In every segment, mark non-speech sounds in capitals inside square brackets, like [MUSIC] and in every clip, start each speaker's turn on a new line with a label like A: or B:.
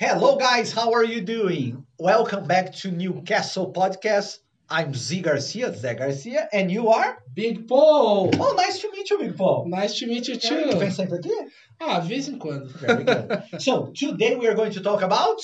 A: Hello, guys. How are you doing? Welcome back to Newcastle Podcast. I'm Z Garcia, Zé Garcia, and you are?
B: Big Paul!
A: Oh, nice to meet you, Big Paul.
B: Nice to meet you
A: Tu vem
B: too.
A: sempre aqui?
B: Ah, de vez em quando.
A: Very good. [LAUGHS] so, today we are going to talk about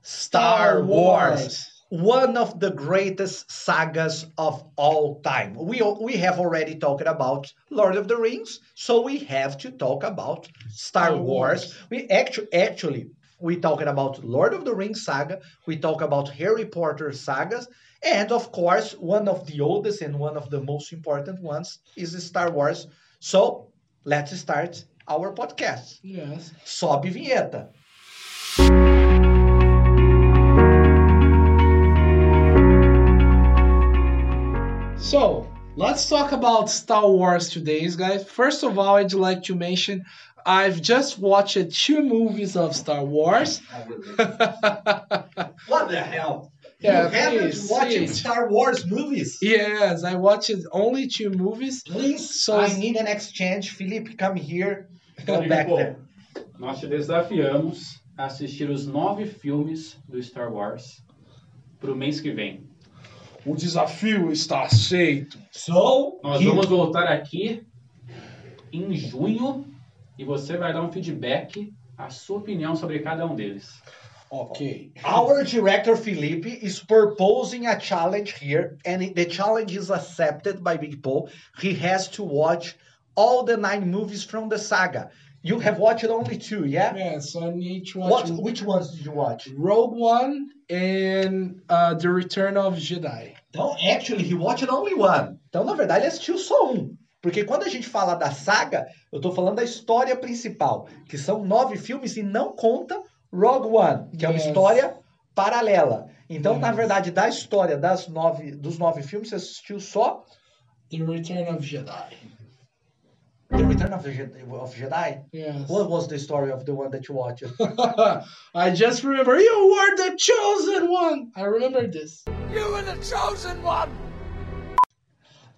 A: Star Wars. One of the greatest sagas of all time. We, we have already talked about Lord of the Rings, so we have to talk about Star
B: Star
A: Wars.
B: Wars.
A: We actually, actually, we talking about Lord of the Rings saga. We talk about Harry Potter sagas, and of course, one of the oldest and one of the most important ones is Star Wars. So let's start our podcast.
B: Yes.
A: Sobe vinheta.
B: So, let's talk about Star Wars today, guys. First of all, I'd like to mention I've just watched two movies of Star Wars. [LAUGHS]
A: What the hell?
B: Yeah,
A: you haven't
B: please,
A: watched
B: please.
A: Star Wars movies?
B: yes, I watched only two movies.
A: Please,
B: So-
A: I need an exchange. Felipe, come here. Go
C: Big
A: back there.
C: Nós te desafiamos a assistir os nove filmes do Star Wars pro mês que vem.
B: O desafio está aceito.
A: So,
C: Nós vamos voltar aqui em junho e você vai dar um feedback, a sua opinião sobre cada um deles.
B: Ok.
A: our director Felipe is proposing a challenge here, and the challenge is accepted by Big Paul. He has to watch all the nine movies from the saga. You have watched only two, yeah?
B: Yes, I need to watch
A: What? Which ones did you watch?
B: Rogue One and uh, The Return of Jedi.
A: Então, actually, he watched only one. Então, na verdade, ele assistiu só um. Porque quando a gente fala da saga, eu tô falando da história principal, que são nove filmes e não conta Rogue One, que é uma
B: Yes.
A: história paralela. Então, na
B: Yes.
A: verdade, da história das nove, dos nove filmes, você assistiu só
B: The Return of Jedi.
A: The Return of, of Jedi.
B: Yes.
A: What was the story of the one that you watched? [LAUGHS]
B: I just remember you were the chosen one. I remember this.
A: You watched the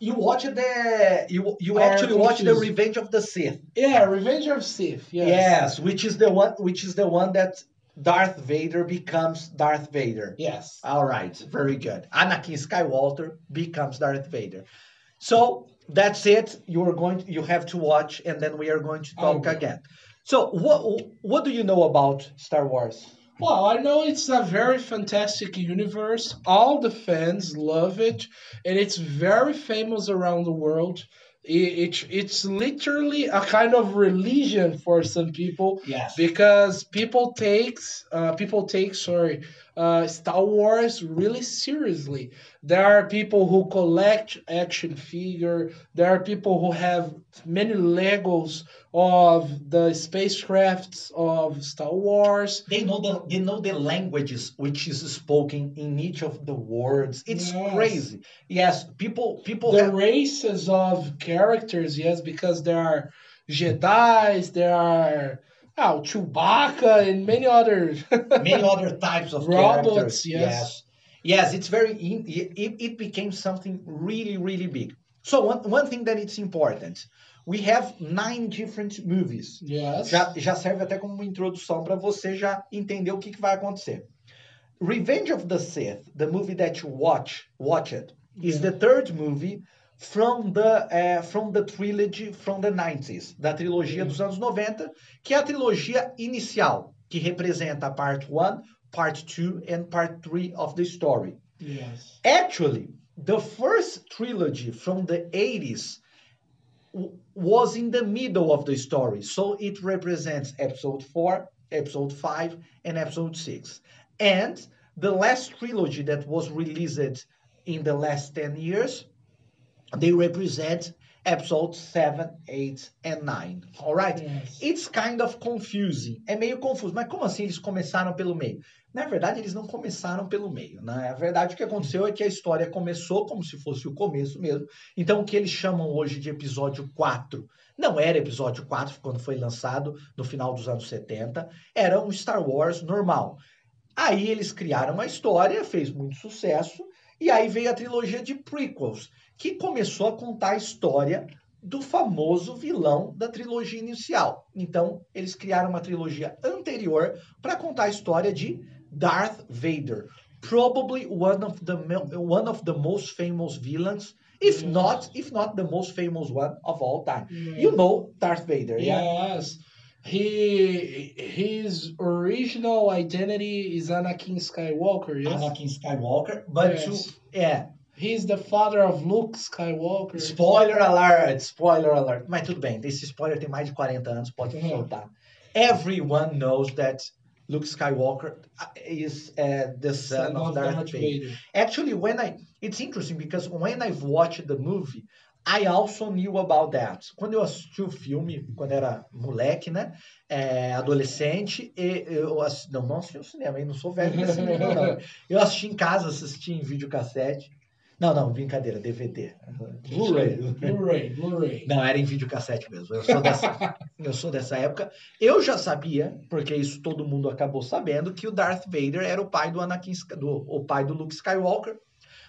A: you watch the you
B: Are
A: actually watched the. Revenge of the Sith.
B: Yeah, Revenge of Sith. Yes.
A: Yes, which is the one which is the one that Darth Vader becomes Darth Vader.
B: Yes.
A: All right, very good. Anakin Skywalker becomes Darth Vader. So that's it. You are going. you have to watch, and then we are going to talk oh,
B: Okay.
A: again. So what what do you know about Star Wars?
B: Well, I know it's a very fantastic universe. All the fans love it, and it's very famous around the world. It, it, it's literally a kind of religion for some people
A: Yes.
B: because people takes uh, people take sorry uh, Star Wars really seriously. There are people who collect action figure. There are people who have many Legos of the spacecrafts of Star Wars.
A: They know the they know the languages which is spoken in each of the words. It's
B: Yes.
A: crazy. Yes, people people
B: The
A: have
B: races of characters, yes, because there are Jedi's, there are oh, Chewbacca, and many others. [LAUGHS]
A: many other types of
B: Robots,
A: characters.
B: yes.
A: yes, yes. It's very. It, it became something really, really big. So one one thing that it's important, we have nine different movies.
B: yes.
A: Já, já serve até como uma introdução para você já entender o que, que vai acontecer. Revenge of the Sith, the movie that you watch, watch it, is
B: Yeah.
A: the third movie from the uh, from the trilogy from the 90s, da trilogia dos anos 90, que é a trilogia inicial, que representa a part 1, part 2 and part 3 of the story.
B: Yes.
A: Actually, the first trilogy from the 80s was in the middle of the story. So it represents episode 4, episode 5, and episode 6. And the last trilogy that was released in the last 10 years, they represent episodes 7, 8, and 9. All right?
B: Yes.
A: It's kind of confusing. É meio confuso. Mas como assim eles começaram pelo meio? Na verdade, eles não começaram pelo meio. Na verdade, o que aconteceu é que a história começou como se fosse o começo mesmo. Então, o que eles chamam hoje de episódio 4 não era episódio 4 quando foi lançado no final dos anos 70. Era um Star Wars normal. Aí eles criaram uma história, fez muito sucesso. E aí veio a trilogia de prequels, que começou a contar a história do famoso vilão da trilogia inicial. Então, eles criaram uma trilogia anterior para contar a história de Darth Vader, probably one of the one of the most famous villains, if
B: Yes.
A: not if not the most famous one of all time.
B: Yes.
A: You know Darth Vader, yeah?
B: Yes. He his original identity is Anakin Skywalker, yes.
A: Anakin Skywalker, but
B: Yes.
A: to yeah,
B: He's the father of Luke Skywalker.
A: spoiler alert, spoiler alert. Mas tudo bem, esse spoiler tem mais de 40 anos, pode
B: Uhum.
A: soltar. Everyone knows that Luke Skywalker uh, is uh, the son, of Darth, Vader. Actually, when I it's interesting because when I've watched the movie, I also knew about that. Quando eu assisti o filme, quando era moleque, né? É, adolescente, e eu ass- não, não assisti no cinema, eu não sou velho nesse nível, não. Eu assisti em casa, assisti em videocassete. Não, não, brincadeira, DVD. Blu-ray.
B: Blu-ray, Blu-ray.
A: Não, era em videocassete mesmo. Eu sou, dessa, [LAUGHS] eu sou dessa época. Eu já sabia, porque isso todo mundo acabou sabendo, que o Darth Vader era o pai do Anakin, do, o pai do Luke Skywalker.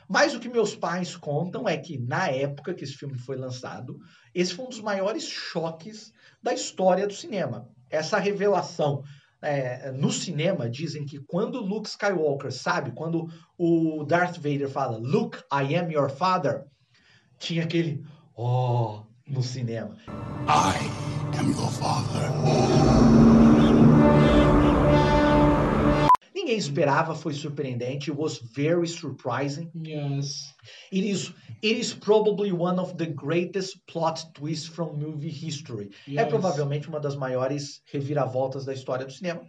A: Mas o que meus pais contam é que na época que esse filme foi lançado, esse foi um dos maiores choques da história do cinema. Essa revelação. é, no cinema, dizem que quando Luke Skywalker, sabe, quando o Darth Vader fala Luke, I am your father, tinha aquele oh no cinema.
D: I am your father.
A: Ninguém esperava, foi surpreendente. It was very surprising.
B: Yes.
A: It is, it is probably one of the greatest plot twists from movie history. É
B: Yes.
A: provavelmente uma das maiores reviravoltas da história do cinema.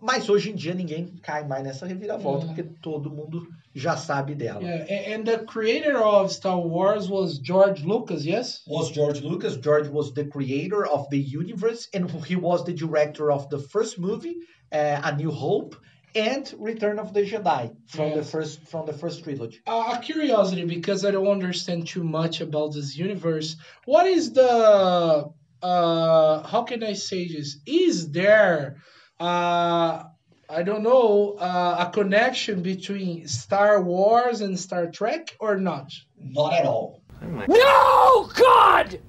A: Mas hoje em dia ninguém cai mais nessa reviravolta,
B: É.
A: porque todo mundo já sabe dela.
B: Yeah, and the creator of Star Wars was George Lucas, yes?
A: Was George Lucas. George was the creator of the universe, and he was the director of the first movie, uh, A New Hope, and Return of the Jedi from the first from the first trilogy.
B: Uh, a curiosity because I don't understand too much about this universe. What is the uh how can I say this? Is there uh I don't know uh, a connection between Star Wars and Star Trek or not?
A: Not at all.
E: No, God!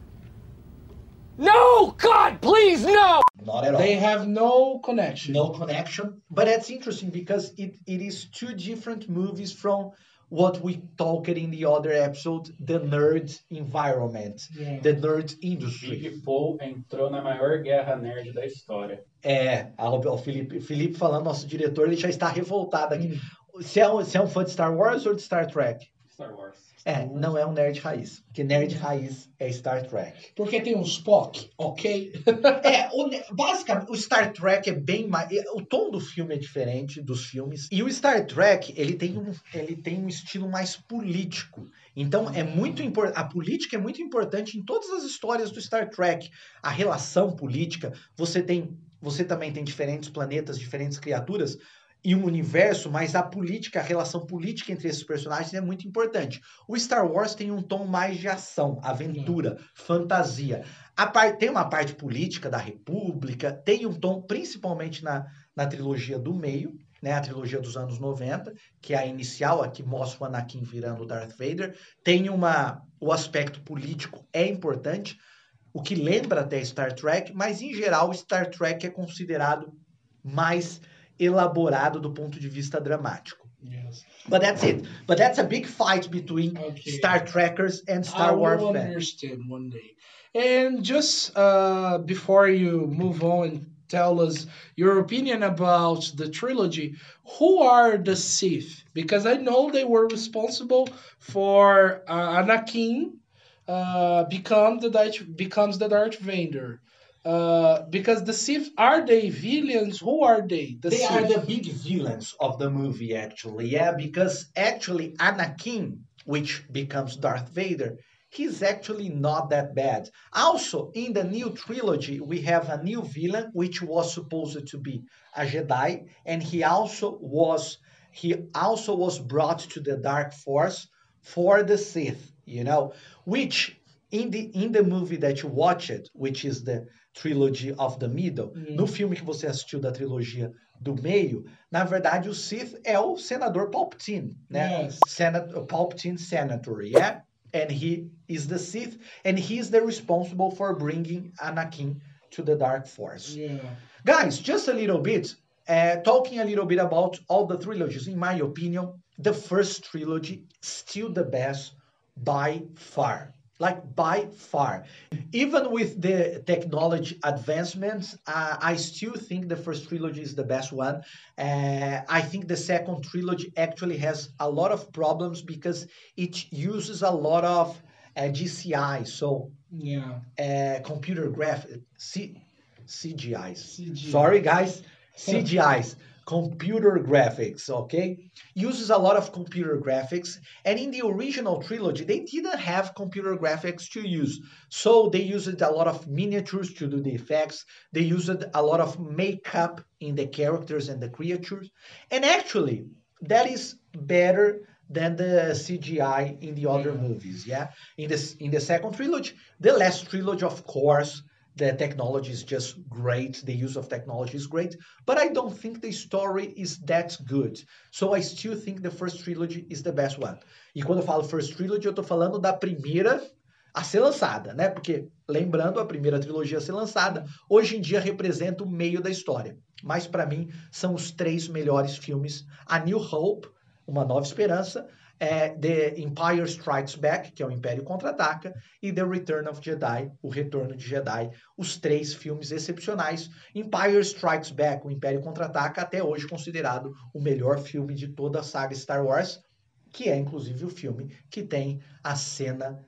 E: No, God, please, no!
A: Not at all.
B: They have no connection.
A: no connection. But that's interesting because it, it is two different movies from what we talked in the other episode, the nerd environment,
B: Yeah.
A: the nerd industry.
C: Big Paul entrou na maior guerra nerd da história.
A: É, o Felipe, Felipe falando, nosso diretor, ele já está revoltado aqui.
B: Hum.
A: Você é, um, você é um fã de Star Wars ou de Star Trek?
C: Star Wars.
A: É, não é um nerd raiz. Porque nerd raiz é Star Trek.
B: Porque tem um Spock, ok?
A: É, o basicamente, o Star Trek é bem mais. O tom do filme é diferente dos filmes. E o Star Trek, ele tem um, ele tem um estilo mais político. Então, é muito importante. A política é muito importante em todas as histórias do Star Trek. A relação política. Você tem. Você também tem diferentes planetas, diferentes criaturas. E um universo, mas a política, a relação política entre esses personagens é muito importante. O Star Wars tem um tom mais de ação, aventura, fantasia. Par- tem uma parte política da República, tem um tom, principalmente na, na trilogia do meio, né, a trilogia dos anos 90, que é a inicial, a que mostra o Anakin virando o Darth Vader. Tem uma. O aspecto político é importante, o que lembra até Star Trek, mas em geral Star Trek é considerado mais elaborado do ponto de vista dramático.
B: Yes.
A: But that's it. But that's a big fight between
B: Okay.
A: Star Trekkers and
B: I
A: Star Wars
B: will
A: fans.
B: understand one day. And just uh, before you move on and tell us your opinion about the trilogy, who are the Sith? Because I know they were responsible for uh, Anakin uh, become the Darth, becomes the Darth Vader. Uh, because the Sith are they villains? Who are they? The
A: They
B: Sith.
A: are the big villains of the movie, actually. Yeah, because actually Anakin, which becomes Darth Vader, he's actually not that bad. Also, in the new trilogy, we have a new villain, which was supposed to be a Jedi, and he also was he also was brought to the Dark Force for the Sith. You know, which in the in the movie that you watched, which is the trilogy of the middle, no filme que você assistiu da trilogia do meio, na verdade o Sith é o senador Palpatine, né?
B: Yes.
A: Senat Palpatine Senator, yeah? and he is the Sith, and he is the responsible for bringing Anakin to the Dark Force.
B: Yeah.
A: Guys, just a little bit, uh, talking a little bit about all the trilogies. In my opinion, the first trilogy still the best by far. Like by far, even with the technology advancements, uh, I still think the first trilogy is the best one. Uh, I think the second trilogy actually has a lot of problems because it uses a lot of uh, GCI, so
B: Yeah.
A: uh, computer graphic, C, CGIs.
B: CGI.
A: Sorry, guys, CGIs, computer graphics. Okay, uses a lot of computer graphics, and in the original trilogy, they didn't have computer graphics to use, so they used a lot of miniatures to do the effects. They used a lot of makeup in the characters and the creatures, and actually, that is better than the CGI in the other
B: mm.
A: movies. Yeah, in this in the second trilogy, the last trilogy, of course, the technology is just great. The use of technology is great, but I don't think the story is that good. So I still think the first trilogy is the best one. E quando eu falo first trilogy, eu tô falando da primeira a ser lançada, né? Porque lembrando, a primeira trilogia a ser lançada hoje em dia representa o meio da história. Mas para mim são os três melhores filmes: A New Hope, Uma Nova Esperança, é, The Empire Strikes Back, que é o Império Contra-Ataca, e The Return of Jedi, O Retorno de Jedi, os três filmes excepcionais. Empire Strikes Back, O Império Contra-Ataca, até hoje considerado o melhor filme de toda a saga Star Wars, que é inclusive o filme que tem a cena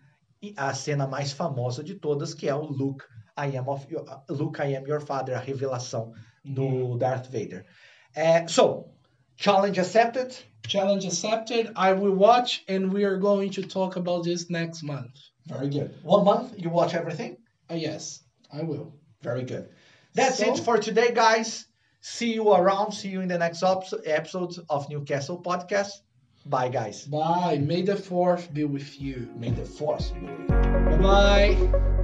A: a cena mais famosa de todas, que é o Luke, I am of your, Luke, I am your father, a revelação do Darth Vader. É, so, challenge accepted.
B: Challenge accepted. I will watch, and we are going to talk about this next month.
A: Very good. One month, you watch everything?
B: Uh, yes, I will.
A: Very good. That's
B: So-
A: it for today, guys. See you around. See you in the next episode of Newcastle Podcast. Bye, guys.
B: Bye. May the fourth be with you.
A: May the force be with you.
B: Bye.